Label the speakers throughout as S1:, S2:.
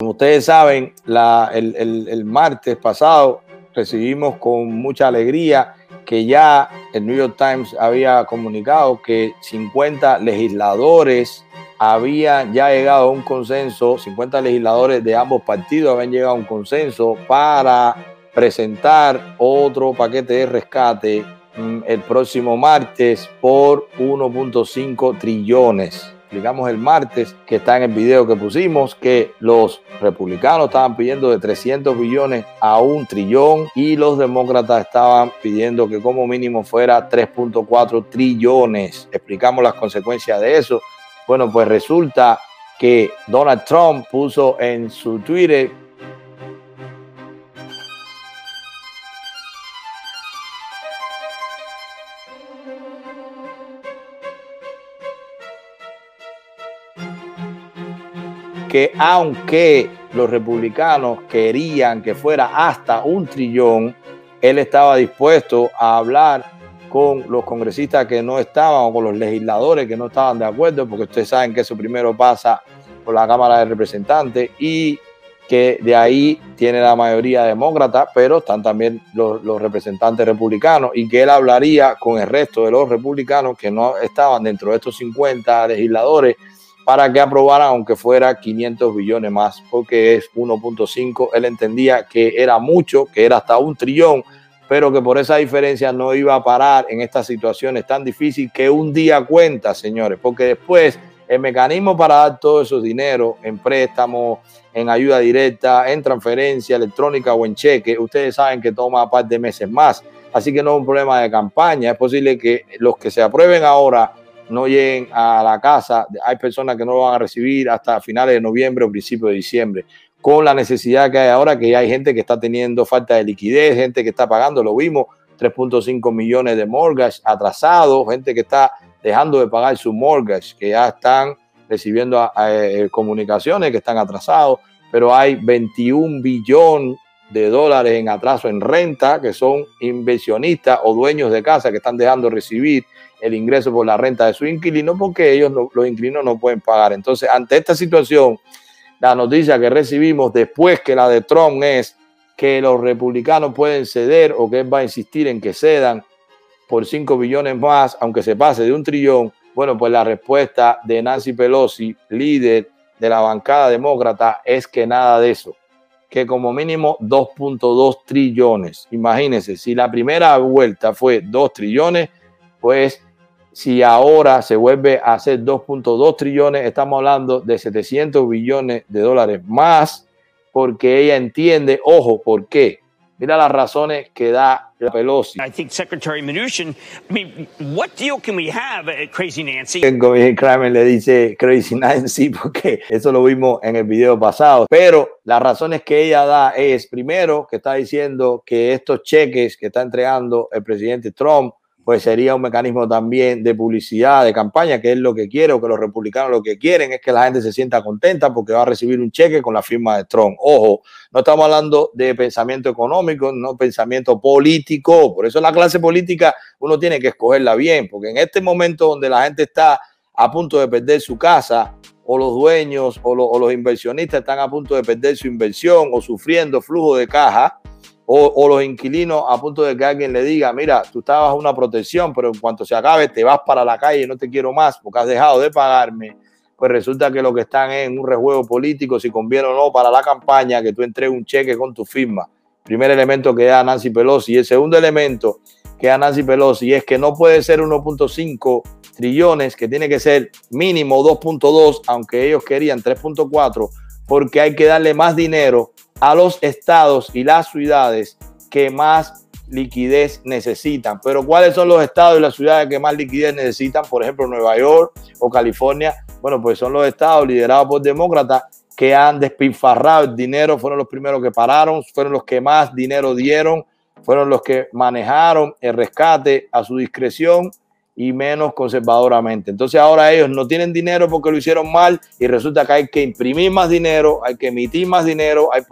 S1: Como ustedes saben, el, martes pasado recibimos con mucha alegría que ya el New York Times había comunicado que 50 legisladores habían ya llegado a un consenso, 50 legisladores de ambos partidos habían llegado a un consenso para presentar otro paquete de rescate mm, el próximo martes por 1.5 trillones explicamos el martes, que está en el video que pusimos, que los republicanos estaban pidiendo de 300 billones a un trillón y los demócratas estaban pidiendo que como mínimo fuera 3.4 trillones. Explicamos las consecuencias de eso. Bueno, pues resulta que Donald Trump puso en su Twitter que aunque los republicanos querían que fuera hasta un trillón, él estaba dispuesto a hablar con los congresistas que no estaban o con los legisladores que no estaban de acuerdo, porque ustedes saben que eso primero pasa por la Cámara de Representantes y que de ahí tiene la mayoría demócrata, pero están también los, los, representantes republicanos y que él hablaría con el resto de los republicanos que no estaban dentro de estos 50 legisladores para que aprobara aunque fuera 500 billones más, porque es 1.5. Él entendía que era mucho, que era hasta un trillón, pero que por esa diferencia no iba a parar en estas situaciones tan difíciles que un día cuenta, señores, porque después el mecanismo para dar todo esos dinero en préstamos, en ayuda directa, en transferencia electrónica o en cheque, ustedes saben que toma un par de meses más. Así que no es un problema de campaña. Es posible que los que se aprueben ahora no lleguen a la casa. Hay personas que no lo van a recibir hasta finales de noviembre o principios de diciembre. Con la necesidad que hay ahora, que hay gente que está teniendo falta de liquidez, gente que está pagando, lo vimos, 3.5 millones de mortgage atrasados, gente que está dejando de pagar su mortgage, que ya están recibiendo eh, comunicaciones que están atrasados, pero hay 21 billones de dólares en atraso en renta, que son inversionistas o dueños de casa que están dejando de recibir el ingreso por la renta de su inquilino porque ellos, los inquilinos, no pueden pagar. Entonces, ante esta situación, la noticia que recibimos después que la de Trump es que los republicanos pueden ceder o que él va a insistir en que cedan por 5 billones más, aunque se pase de un trillón. Bueno, pues la respuesta de Nancy Pelosi, líder de la bancada demócrata, es que nada de eso, que como mínimo 2.2 trillones. Imagínense, si la primera vuelta fue 2 trillones, pues si ahora se vuelve a hacer 2.2 trillones, estamos hablando de 700 billones de dólares más, porque ella entiende, ojo, ¿por qué? Mira las razones que da la Pelosi. I think Secretary Mnuchin, I mean, what deal can we have, uh, Crazy Nancy? Kramer le dice Crazy Nancy porque eso lo vimos en el video pasado. Pero las razones que ella da es, primero, que está diciendo que estos cheques que está entregando el presidente Trump pues sería un mecanismo también de publicidad, de campaña, que es lo que quiere o que los republicanos lo que quieren es que la gente se sienta contenta porque va a recibir un cheque con la firma de Trump. Ojo, no estamos hablando de pensamiento económico, no pensamiento político. Por eso la clase política uno tiene que escogerla bien, porque en este momento donde la gente está a punto de perder su casa, o los dueños o, o los inversionistas están a punto de perder su inversión o sufriendo flujo de caja, o, los inquilinos a punto de que alguien le diga, mira, tú estabas una protección, pero en cuanto se acabe te vas para la calle no te quiero más porque has dejado de pagarme, pues resulta que lo que están es en un rejuego político, si conviene o no para la campaña, que tú entregues un cheque con tu firma. Primer elemento que da Nancy Pelosi. El segundo elemento que da Nancy Pelosi es que no puede ser 1.5 trillones, que tiene que ser mínimo 2.2, aunque ellos querían 3.4, porque hay que darle más dinero a los estados y las ciudades que más liquidez necesitan. Pero ¿cuáles son los estados y las ciudades que más liquidez necesitan? Por ejemplo, Nueva York o California. Bueno, pues son los estados liderados por demócratas que han despilfarrado el dinero, fueron los primeros que pararon, fueron los que más dinero dieron, fueron los que manejaron el rescate a su discreción y menos conservadoramente. Entonces ahora ellos no tienen dinero porque lo hicieron mal y resulta que hay que imprimir más dinero, hay que emitir más dinero, hay,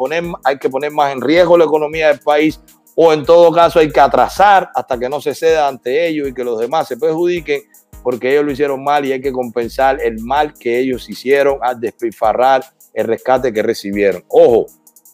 S1: que poner más en riesgo la economía del país o en todo caso hay que atrasar hasta que no se ceda ante ellos y que los demás se perjudiquen porque ellos lo hicieron mal y hay que compensar el mal que ellos hicieron al despilfarrar el rescate que recibieron. Ojo,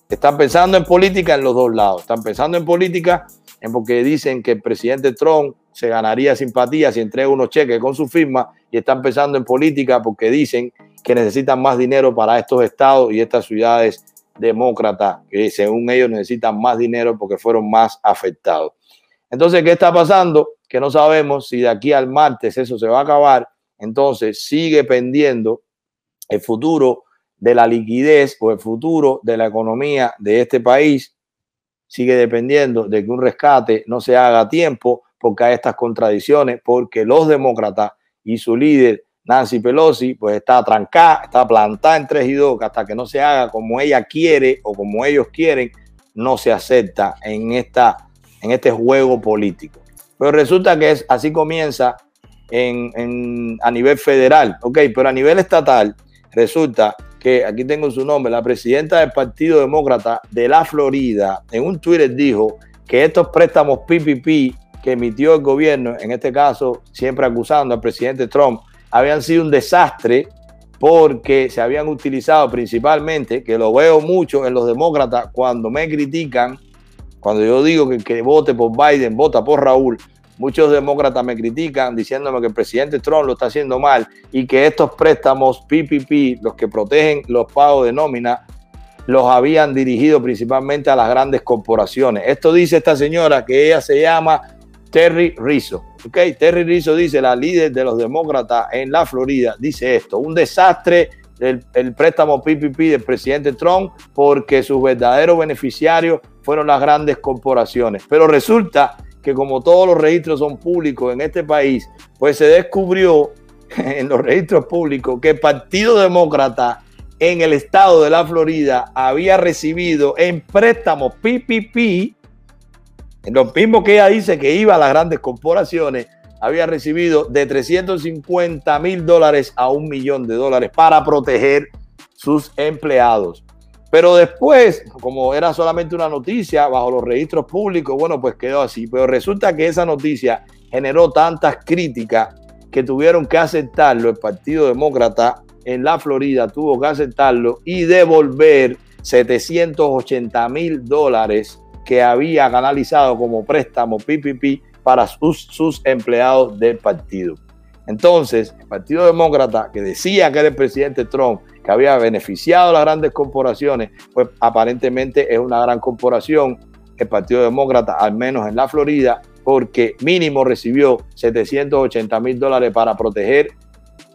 S1: están pensando en política en los dos lados. Están pensando en política en porque dicen que el presidente Trump se ganaría simpatía si entrega unos cheques con su firma y están pensando en política porque dicen que necesitan más dinero para estos estados y estas ciudades demócratas, que según ellos necesitan más dinero porque fueron más afectados. Entonces, ¿qué está pasando? Que no sabemos si de aquí al martes eso se va a acabar. Entonces, sigue pendiendo el futuro de la liquidez o el futuro de la economía de este país. Sigue dependiendo de que un rescate no se haga a tiempo porque hay estas contradicciones, porque los demócratas y su líder Nancy Pelosi pues está trancada, está plantada en 3 y 2, que hasta que no se haga como ella quiere o como ellos quieren, no se acepta en, esta, en este juego político. Pero resulta que es, así comienza en, a nivel federal, ok, pero a nivel estatal resulta que, aquí tengo su nombre, la presidenta del Partido Demócrata de la Florida, en un Twitter dijo que estos préstamos PPP que emitió el gobierno, en este caso siempre acusando al presidente Trump, habían sido un desastre porque se habían utilizado principalmente, que lo veo mucho en los demócratas cuando me critican, cuando yo digo que, vote por Biden, vota por Raúl, muchos demócratas me critican diciéndome que el presidente Trump lo está haciendo mal y que estos préstamos PPP, los que protegen los pagos de nómina, los habían dirigido principalmente a las grandes corporaciones. Esto dice esta señora que ella se llama Terry Rizzo. Okay, Terry Rizzo dice, la líder de los demócratas en la Florida, dice esto, un desastre el, préstamo PPP del presidente Trump porque sus verdaderos beneficiarios fueron las grandes corporaciones. Pero resulta que como todos los registros son públicos en este país, pues se descubrió en los registros públicos que el Partido Demócrata en el estado de la Florida había recibido en préstamos PPP lo mismo que ella dice que iba a las grandes corporaciones, había recibido de 350 mil dólares a un millón de dólares para proteger sus empleados. Pero después, como era solamente una noticia bajo los registros públicos, bueno, pues quedó así. Pero resulta que esa noticia generó tantas críticas que tuvieron que aceptarlo. El Partido Demócrata en la Florida tuvo que aceptarlo y devolver 780 mil dólares que había canalizado como préstamo PPP para sus, sus empleados del partido. Entonces, el Partido Demócrata, que decía que era el presidente Trump, que había beneficiado a las grandes corporaciones, pues aparentemente es una gran corporación, el Partido Demócrata, al menos en la Florida, porque mínimo recibió 780 mil dólares para proteger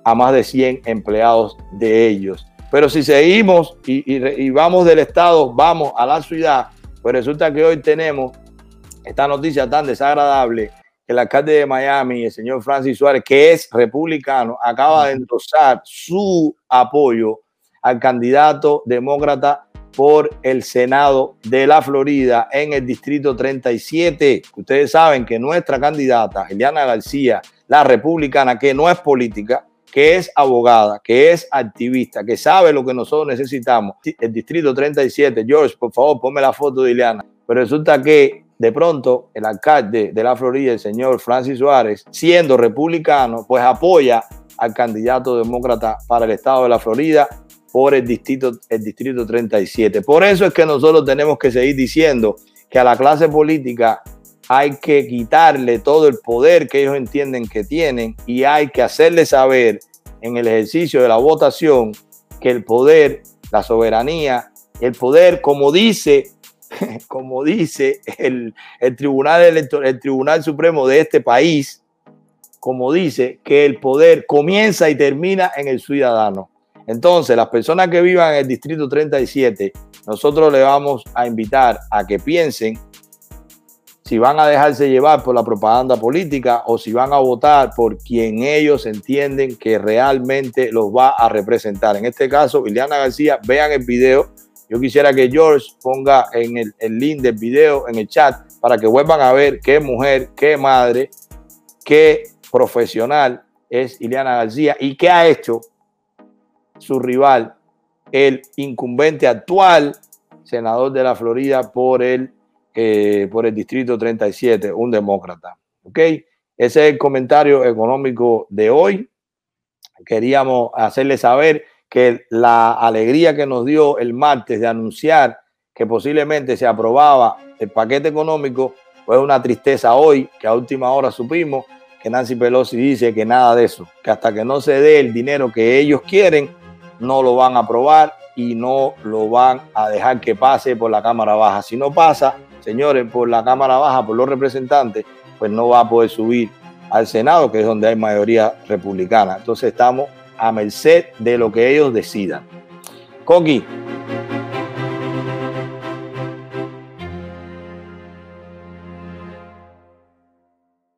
S1: a más de 100 empleados de ellos. Pero si seguimos y, y vamos del Estado, vamos a la ciudad, pues resulta que hoy tenemos esta noticia tan desagradable que el alcalde de Miami, el señor Francis Suárez, que es republicano, acaba de endosar su apoyo al candidato demócrata por el Senado de la Florida en el distrito 37. Ustedes saben que nuestra candidata, Eliana García, la republicana, que no es política, que es abogada, que es activista, que sabe lo que nosotros necesitamos. El distrito 37, George, por favor, ponme la foto de Ileana. Pero resulta que de pronto el alcalde de la Florida, el señor Francis Suárez, siendo republicano, pues apoya al candidato demócrata para el estado de la Florida por el distrito, el distrito 37. Por eso es que nosotros tenemos que seguir diciendo que a la clase política hay que quitarle todo el poder que ellos entienden que tienen y hay que hacerle saber en el ejercicio de la votación que el poder, la soberanía, el poder, como dice, como dice el, tribunal el Tribunal Supremo de este país, como dice, que el poder comienza y termina en el ciudadano. Entonces, las personas que vivan en el Distrito 37, nosotros le vamos a invitar a que piensen si van a dejarse llevar por la propaganda política o si van a votar por quien ellos entienden que realmente los va a representar. En este caso, Ileana García, vean el video. Yo quisiera que George ponga en el, el link del video en el chat para que vuelvan a ver qué mujer, qué madre, qué profesional es Ileana García y qué ha hecho su rival, el incumbente actual senador de la Florida por el eh, por el distrito 37, un demócrata. ¿Ok? Ese es el comentario económico de hoy. Queríamos hacerle saber que la alegría que nos dio el martes de anunciar que posiblemente se aprobaba el paquete económico, fue una tristeza hoy, que a última hora supimos que Nancy Pelosi dice que nada de eso, que hasta que no se dé el dinero que ellos quieren, no lo van a aprobar y no lo van a dejar que pase por la Cámara Baja. Si no pasa, señores, por la Cámara Baja, por los representantes, pues no va a poder subir al Senado, que es donde hay mayoría republicana. Entonces estamos a merced de lo que ellos decidan. Coqui,